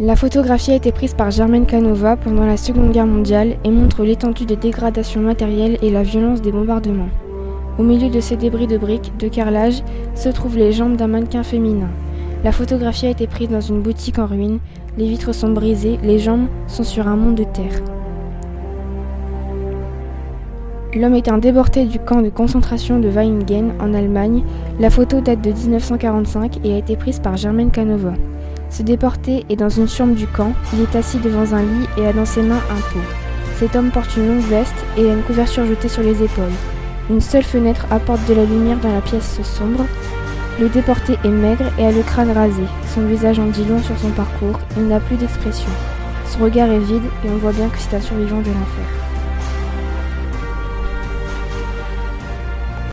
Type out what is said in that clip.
La photographie a été prise par Germaine Canova pendant la Seconde Guerre mondiale et montre l'étendue des dégradations matérielles et la violence des bombardements. Au milieu de ces débris de briques, de carrelage, se trouvent les jambes d'un mannequin féminin. La photographie a été prise dans une boutique en ruine, les vitres sont brisées, les jambes sont sur un mont de terre. L'homme est un déporté du camp de concentration de Weingen en Allemagne. La photo date de 1945 et a été prise par Germaine Canova. Ce déporté est dans une chambre du camp, il est assis devant un lit et a dans ses mains un pot. Cet homme porte une longue veste et a une couverture jetée sur les épaules. Une seule fenêtre apporte de la lumière dans la pièce sombre. Le déporté est maigre et a le crâne rasé. Son visage en dit long sur son parcours, il n'a plus d'expression. Son regard est vide et on voit bien que c'est un survivant de l'enfer.